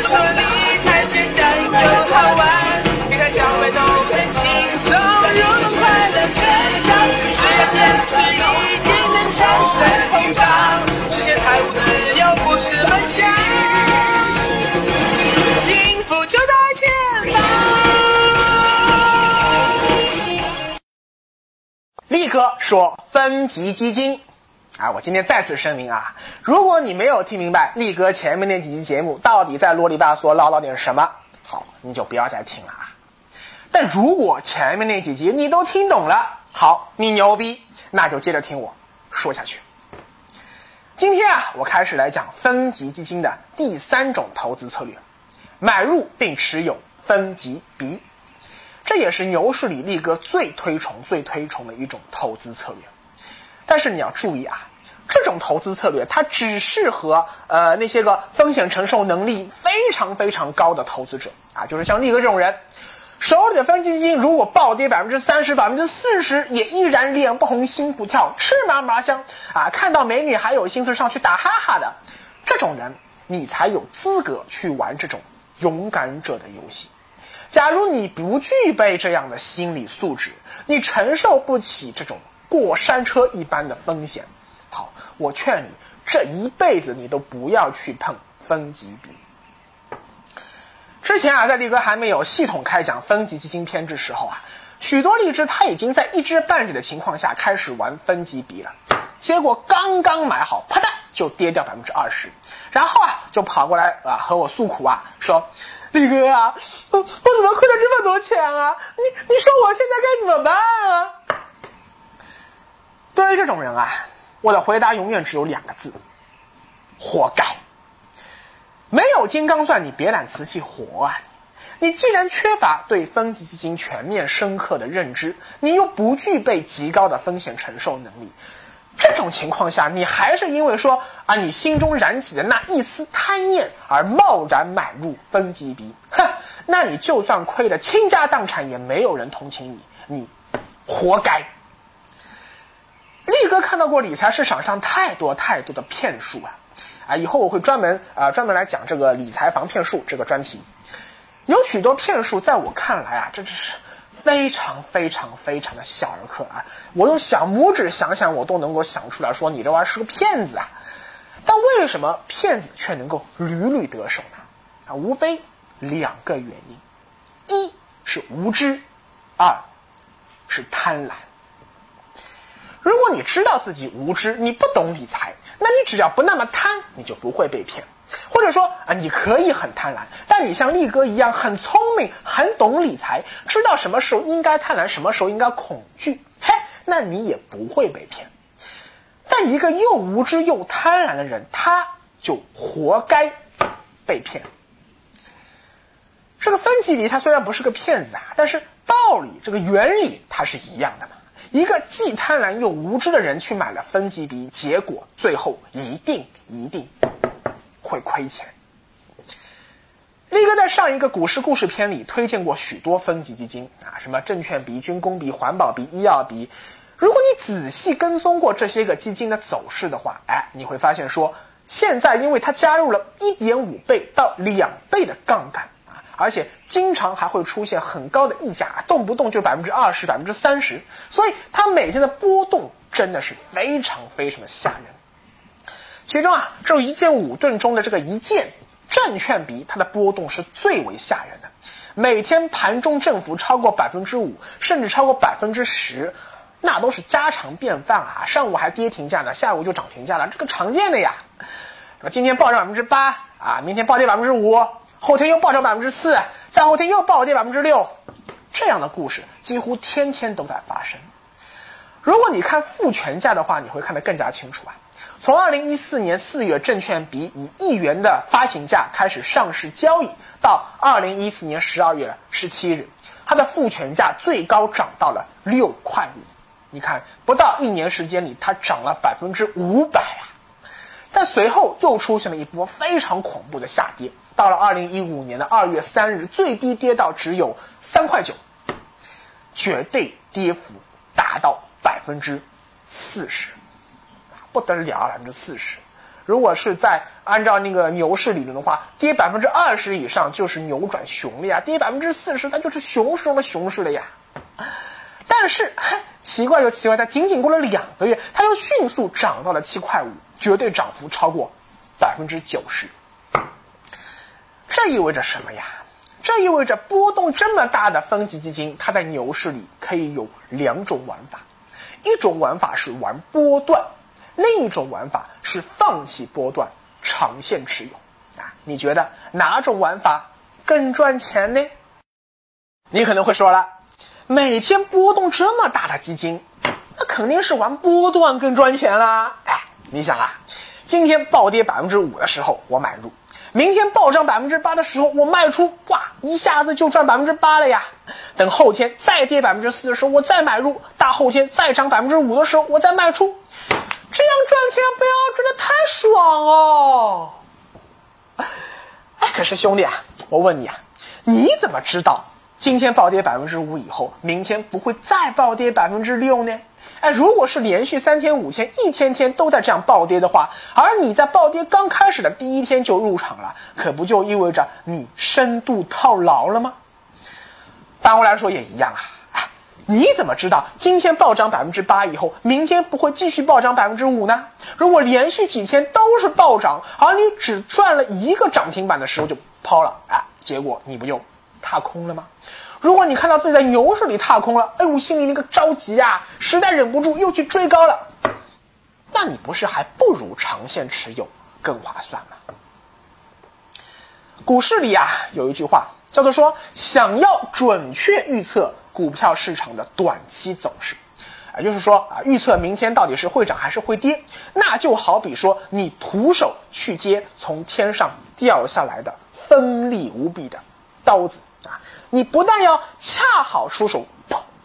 人说理财简单又好玩，理财小白都能轻松入门，快乐成长，只要坚持一定能战胜通胀，实现财务自由不是梦想，幸福就在前方。力哥说分级基金。啊，我今天再次声明啊，如果你没有听明白力哥前面那几期节目到底在啰里吧嗦唠叨点什么，好，你就不要再听了啊。但如果前面那几集你都听懂了，好，你牛逼，那就接着听我说下去。今天啊，我开始来讲分级基金的第三种投资策略，买入并持有分级 B，这也是牛市里力哥最推崇、最推崇的一种投资策略。但是你要注意啊。这种投资策略，它只适合呃那些个风险承受能力非常非常高的投资者啊，就是像力哥这种人，手里的分级基金如果暴跌百分之三十、百分之四十，也依然脸不红心不跳，吃嘛嘛香啊，看到美女还有心思上去打哈哈的，这种人你才有资格去玩这种勇敢者的游戏。假如你不具备这样的心理素质，你承受不起这种过山车一般的风险。好，我劝你这一辈子你都不要去碰分级比。之前啊，在力哥还没有系统开讲分级基金偏执时候啊，许多荔枝他已经在一知半解的情况下开始玩分级比了，结果刚刚买好，啪嗒就跌掉百分之二十，然后啊就跑过来啊和我诉苦啊，说力哥啊，我我怎么亏了这么多钱啊？你你说我现在该怎么办啊？对于这种人啊。我的回答永远只有两个字：活该。没有金刚钻，你别揽瓷器活啊！你既然缺乏对分级基金全面深刻的认知，你又不具备极高的风险承受能力，这种情况下，你还是因为说啊，你心中燃起的那一丝贪念而贸然买入分级 B，哼，那你就算亏得倾家荡产，也没有人同情你，你活该。力哥看到过理财市场上太多太多的骗术啊，啊，以后我会专门啊专门来讲这个理财防骗术这个专题。有许多骗术，在我看来啊，这只是非常非常非常的小儿科啊。我用小拇指想想，我都能够想出来说你这玩意儿是个骗子啊。但为什么骗子却能够屡屡得手呢？啊，无非两个原因：一是无知，二是贪婪。如果你知道自己无知，你不懂理财，那你只要不那么贪，你就不会被骗。或者说啊，你可以很贪婪，但你像力哥一样很聪明、很懂理财，知道什么时候应该贪婪，什么时候应该恐惧，嘿，那你也不会被骗。但一个又无知又贪婪的人，他就活该被骗。这个分级比他虽然不是个骗子啊，但是道理这个原理它是一样的嘛。一个既贪婪又无知的人去买了分级 B，结果最后一定一定会亏钱。力哥在上一个股市故事片里推荐过许多分级基金啊，什么证券 B、军工 B、环保 B、医药 B。如果你仔细跟踪过这些个基金的走势的话，哎，你会发现说，现在因为它加入了一点五倍到两倍的杠杆。而且经常还会出现很高的溢价，动不动就百分之二十、百分之三十，所以它每天的波动真的是非常非常的吓人。其中啊，这一件五吨中的这个一件证券比，它的波动是最为吓人的，每天盘中振幅超过百分之五，甚至超过百分之十，那都是家常便饭啊。上午还跌停价呢，下午就涨停价了，这个常见的呀。那今天暴涨百分之八啊，明天暴跌百分之五。后天又暴涨百分之四，再后天又暴跌百分之六，这样的故事几乎天天都在发生。如果你看复权价的话，你会看得更加清楚啊。从二零一四年四月证券比以一元的发行价开始上市交易，到二零一四年十二月十七日，它的复权价最高涨到了六块五。你看，不到一年时间里，它涨了百分之五百啊！但随后又出现了一波非常恐怖的下跌。到了二零一五年的二月三日，最低跌到只有三块九，绝对跌幅达到百分之四十，不得了，百分之四十。如果是在按照那个牛市理论的话，跌百分之二十以上就是扭转熊了呀，跌百分之四十它就是熊市中的熊市了呀。但是，奇怪就奇怪，在仅仅过了两个月，它又迅速涨到了七块五，绝对涨幅超过百分之九十。这意味着什么呀？这意味着波动这么大的分级基金，它在牛市里可以有两种玩法，一种玩法是玩波段。另一种玩法是放弃波段，长线持有，啊，你觉得哪种玩法更赚钱呢？你可能会说了，每天波动这么大的基金，那肯定是玩波段更赚钱啦。哎，你想啊，今天暴跌百分之五的时候我买入，明天暴涨百分之八的时候我卖出，哇，一下子就赚百分之八了呀。等后天再跌百分之四的时候我再买入，大后天再涨百分之五的时候我再卖出。这样赚钱不要赚的太爽哦！哎，可是兄弟啊，我问你啊，你怎么知道今天暴跌百分之五以后，明天不会再暴跌百分之六呢？哎，如果是连续三天五天，一天天都在这样暴跌的话，而你在暴跌刚开始的第一天就入场了，可不就意味着你深度套牢了吗？反过来说也一样啊。你怎么知道今天暴涨百分之八以后，明天不会继续暴涨百分之五呢？如果连续几天都是暴涨，而你只赚了一个涨停板的时候就抛了，哎，结果你不就踏空了吗？如果你看到自己在牛市里踏空了，哎，我心里那个着急啊，实在忍不住又去追高了，那你不是还不如长线持有更划算吗？股市里啊有一句话叫做说，想要准确预测。股票市场的短期走势，啊，就是说啊，预测明天到底是会涨还是会跌，那就好比说你徒手去接从天上掉下来的锋利无比的刀子，你不但要恰好出手，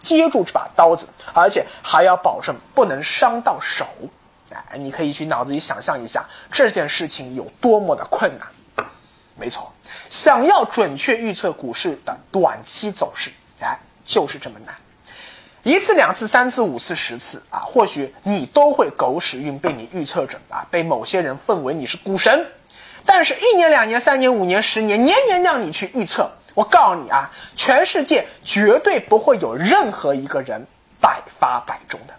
接住这把刀子，而且还要保证不能伤到手，哎，你可以去脑子里想象一下这件事情有多么的困难。没错，想要准确预测股市的短期走势，哎。就是这么难，一次、两次、三次、五次、十次啊，或许你都会狗屎运被你预测准啊，被某些人奉为你是股神。但是，一年、两年、三年、五年、十年，年年让你去预测，我告诉你啊，全世界绝对不会有任何一个人百发百中的。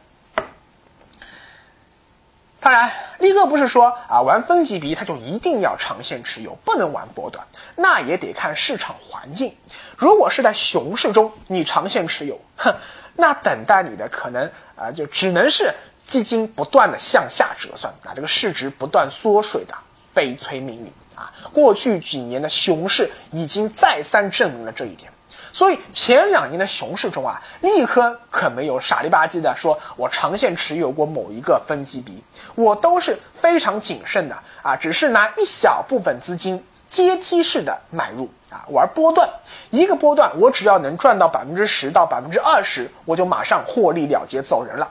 当然，力哥不是说啊，玩分级比他就一定要长线持有，不能玩波段，那也得看市场环境。如果是在熊市中，你长线持有，哼，那等待你的可能啊，就只能是基金不断的向下折算啊，这个市值不断缩水的悲催命运啊。过去几年的熊市已经再三证明了这一点。所以前两年的熊市中啊，立科可没有傻里吧唧的说，我长线持有过某一个分级比，我都是非常谨慎的啊，只是拿一小部分资金阶梯式的买入啊，玩波段，一个波段我只要能赚到百分之十到百分之二十，我就马上获利了结走人了。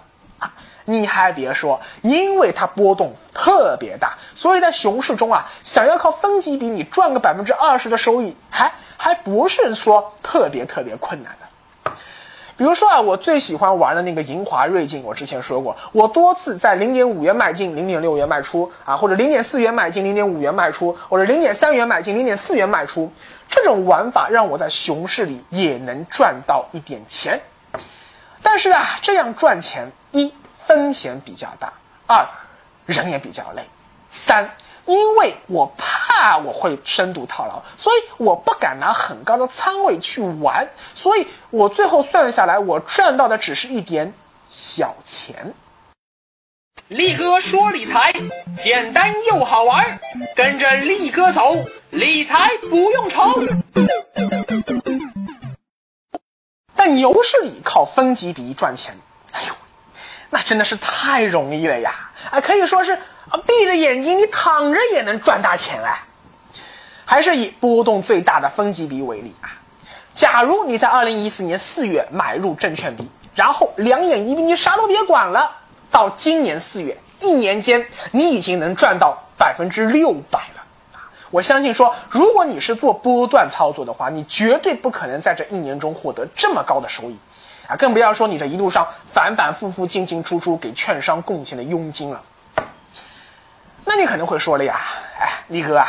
你还别说，因为它波动特别大，所以在熊市中啊，想要靠分级比你赚个百分之二十的收益，还。还不是说特别特别困难的，比如说啊，我最喜欢玩的那个银华瑞金，我之前说过，我多次在零点五元买进，零点六元卖出啊，或者零点四元买进，零点五元卖出，或者零点三元买进，零点四元卖出，这种玩法让我在熊市里也能赚到一点钱。但是啊，这样赚钱，一风险比较大，二人也比较累，三。因为我怕我会深度套牢，所以我不敢拿很高的仓位去玩，所以我最后算下来，我赚到的只是一点小钱。力哥说理财简单又好玩，跟着力哥走，理财不用愁。但牛市里靠分级比赚钱，那真的是太容易了呀！啊，可以说是。啊，闭着眼睛，你躺着也能赚大钱哎！还是以波动最大的分级比为例啊，假如你在二零一四年四月买入证券比，然后两眼一闭，你啥都别管了，到今年四月，一年间你已经能赚到百分之六百了啊！我相信说，如果你是做波段操作的话，你绝对不可能在这一年中获得这么高的收益啊！更不要说你这一路上反反复复进进出出给券商贡献的佣金了。那你可能会说了呀，哎，力哥啊，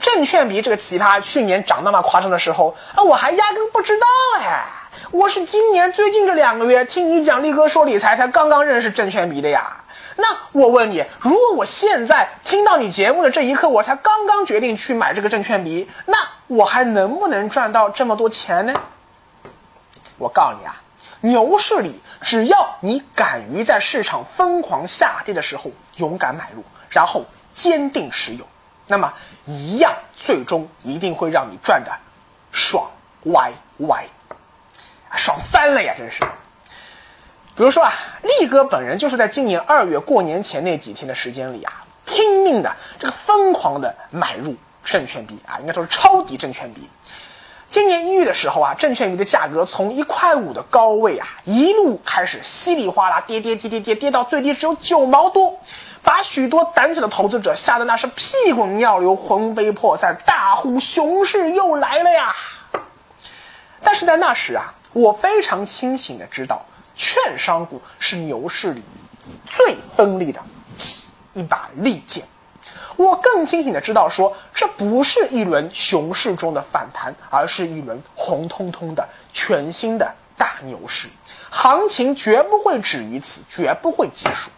证券比这个奇葩去年涨那么夸张的时候啊，我还压根不知道哎，我是今年最近这两个月听你讲力哥说理财才刚刚认识证券比的呀。那我问你，如果我现在听到你节目的这一刻，我才刚刚决定去买这个证券比，那我还能不能赚到这么多钱呢？我告诉你啊，牛市里，只要你敢于在市场疯狂下跌的时候勇敢买入，然后坚定持有，那么一样最终一定会让你赚的爽歪歪，爽翻了呀！真是。比如说啊，力哥本人就是在今年二月过年前那几天的时间里啊，拼命的这个疯狂的买入证券币啊，应该说是抄底证券币。今年一月的时候啊，证券币的价格从一块五的高位啊，一路开始稀里哗啦跌跌跌跌跌跌到最低只有九毛多，把许多胆小的投资者吓得那是屁滚尿流、魂飞魄散，大呼熊市又来了呀！但是在那时啊，我非常清醒的知道。券商股是牛市里最锋利的一把利剑。我更清醒的知道，说这不是一轮熊市中的反弹，而是一轮红彤彤的全新的大牛市。行情绝不会止于此，绝不会结束。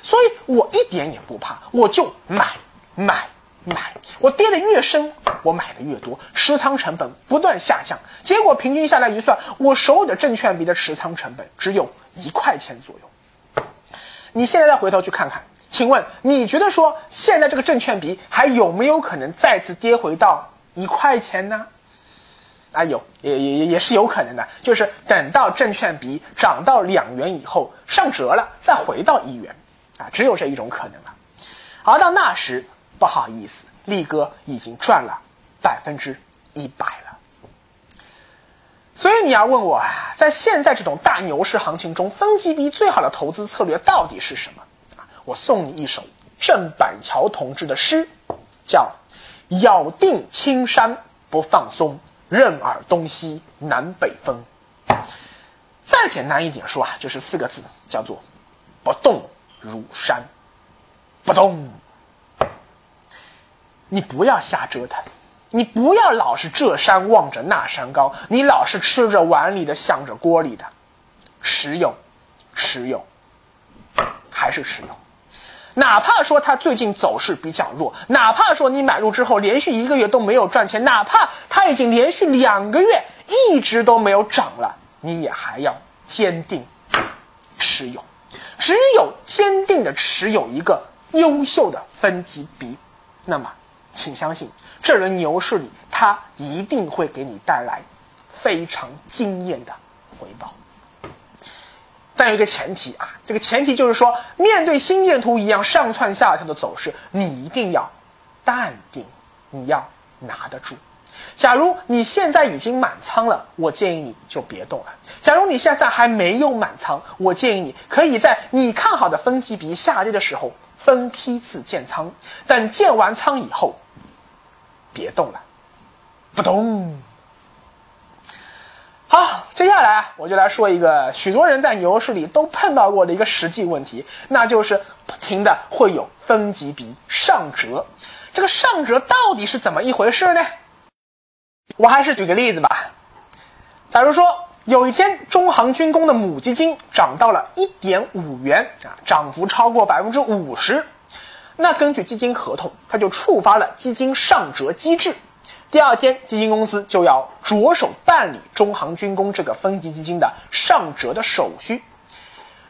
所以我一点也不怕，我就买买。买，我跌的越深，我买的越多，持仓成本不断下降，结果平均下来一算，我手里的证券币的持仓成本只有一块钱左右。你现在再回头去看看，请问你觉得说现在这个证券币还有没有可能再次跌回到一块钱呢？啊，有，也也也是有可能的，就是等到证券币涨到两元以后上折了，再回到一元，啊，只有这一种可能了。而到那时。不好意思，力哥已经赚了百分之一百了。所以你要问我，在现在这种大牛市行情中，分级币最好的投资策略到底是什么？我送你一首郑板桥同志的诗，叫“咬定青山不放松，任尔东西南北风”。再简单一点说啊，就是四个字，叫做“不动如山”，不动。你不要瞎折腾，你不要老是这山望着那山高，你老是吃着碗里的想着锅里的，持有，持有，还是持有。哪怕说它最近走势比较弱，哪怕说你买入之后连续一个月都没有赚钱，哪怕它已经连续两个月一直都没有涨了，你也还要坚定持有。只有坚定的持有一个优秀的分级比，那么。请相信，这轮牛市里，它一定会给你带来非常惊艳的回报。但有一个前提啊，这个前提就是说，面对心电图一样上蹿下跳的走势，你一定要淡定，你要拿得住。假如你现在已经满仓了，我建议你就别动了。假如你现在还没有满仓，我建议你可以在你看好的分级比下跌的时候分批次建仓，等建完仓以后。别动了，不动。好，接下来我就来说一个许多人在牛市里都碰到过的一个实际问题，那就是不停的会有分级比上折。这个上折到底是怎么一回事呢？我还是举个例子吧。假如说有一天中航军工的母基金涨到了一点五元啊，涨幅超过百分之五十。那根据基金合同，它就触发了基金上折机制。第二天，基金公司就要着手办理中航军工这个分级基金的上折的手续。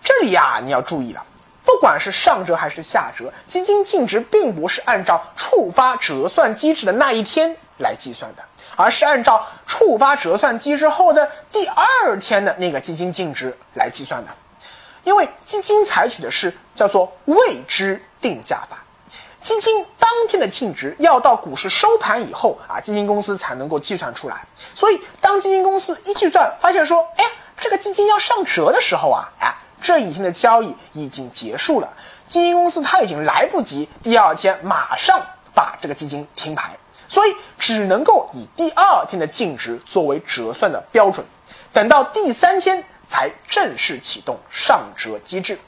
这里呀，你要注意了，不管是上折还是下折，基金净值并不是按照触发折算机制的那一天来计算的，而是按照触发折算机制后的第二天的那个基金净值来计算的。因为基金采取的是叫做未知定价法。基金当天的净值要到股市收盘以后啊，基金公司才能够计算出来。所以，当基金公司一计算发现说，哎，这个基金要上折的时候啊，哎，这一天的交易已经结束了，基金公司它已经来不及第二天马上把这个基金停牌，所以只能够以第二天的净值作为折算的标准，等到第三天才正式启动上折机制。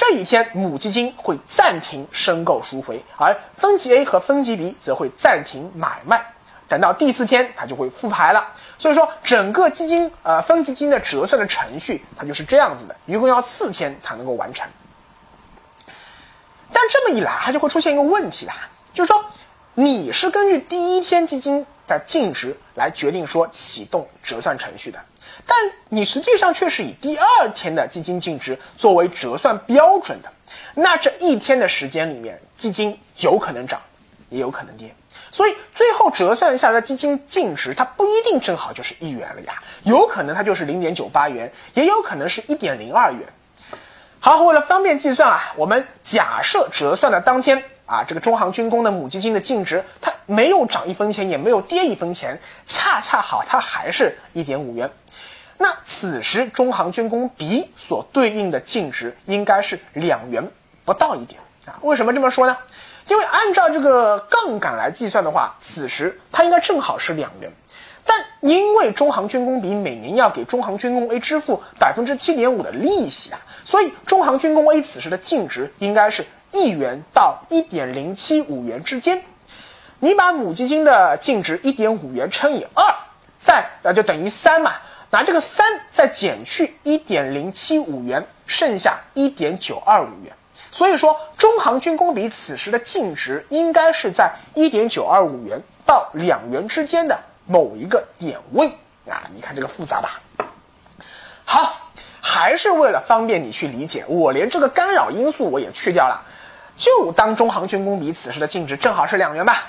这一天母基金会暂停申购赎回，而分级 A 和分级 B 则会暂停买卖。等到第四天，它就会复牌了。所以说，整个基金呃分级基金的折算的程序，它就是这样子的，一共要四天才能够完成。但这么一来，它就会出现一个问题啦，就是说，你是根据第一天基金的净值来决定说启动折算程序的，但你实际上却是以第二天的基金净值作为折算标准的，那这一天的时间里面，基金有可能涨，也有可能跌。所以最后折算下来的基金净值，它不一定正好就是一元了呀，有可能它就是零点九八元，也有可能是一点零二元。好，为了方便计算啊，我们假设折算的当天啊，这个中航军工的母基金的净值它没有涨一分钱，也没有跌一分钱，恰恰好它还是一点五元。那此时中航军工 B 所对应的净值应该是两元不到一点啊？为什么这么说呢？因为按照这个杠杆来计算的话，此时它应该正好是两元，但因为中航军工 B 每年要给中航军工 A 支付百分之七点五的利息啊，所以中航军工 A 此时的净值应该是一元到一点零七五元之间。你把母基金的净值一点五元乘以二，再那就等于三嘛，拿这个三再减去一点零七五元，剩下一点九二五元。所以说，中航军工比此时的净值应该是在一点九二五元到两元之间的某一个点位啊！你看这个复杂吧？好，还是为了方便你去理解，我连这个干扰因素我也去掉了，就当中航军工比此时的净值正好是两元吧。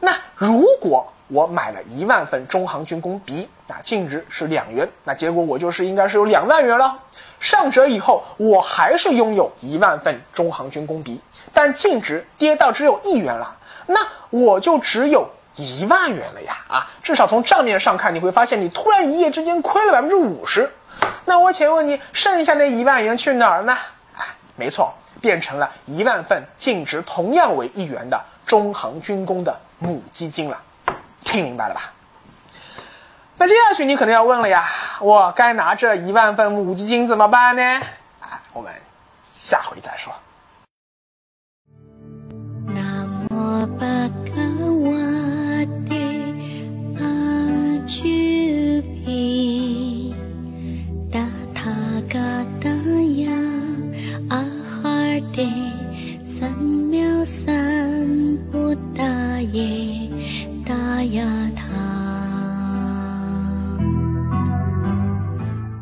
那如果我买了一万份中航军工 B 啊，净值是两元，那结果我就是应该是有两万元了。上折以后，我还是拥有一万份中航军工 B，但净值跌到只有一元了，那我就只有一万元了呀！啊，至少从账面上看，你会发现你突然一夜之间亏了百分之五十。那我请问你，剩下那一万元去哪儿呢？啊，没错，变成了一万份净值同样为一元的中航军工的母基金了。听明白了吧？那接下去你可能要问了呀，我该拿这一万份母基金怎么办呢？啊，我们下回再说。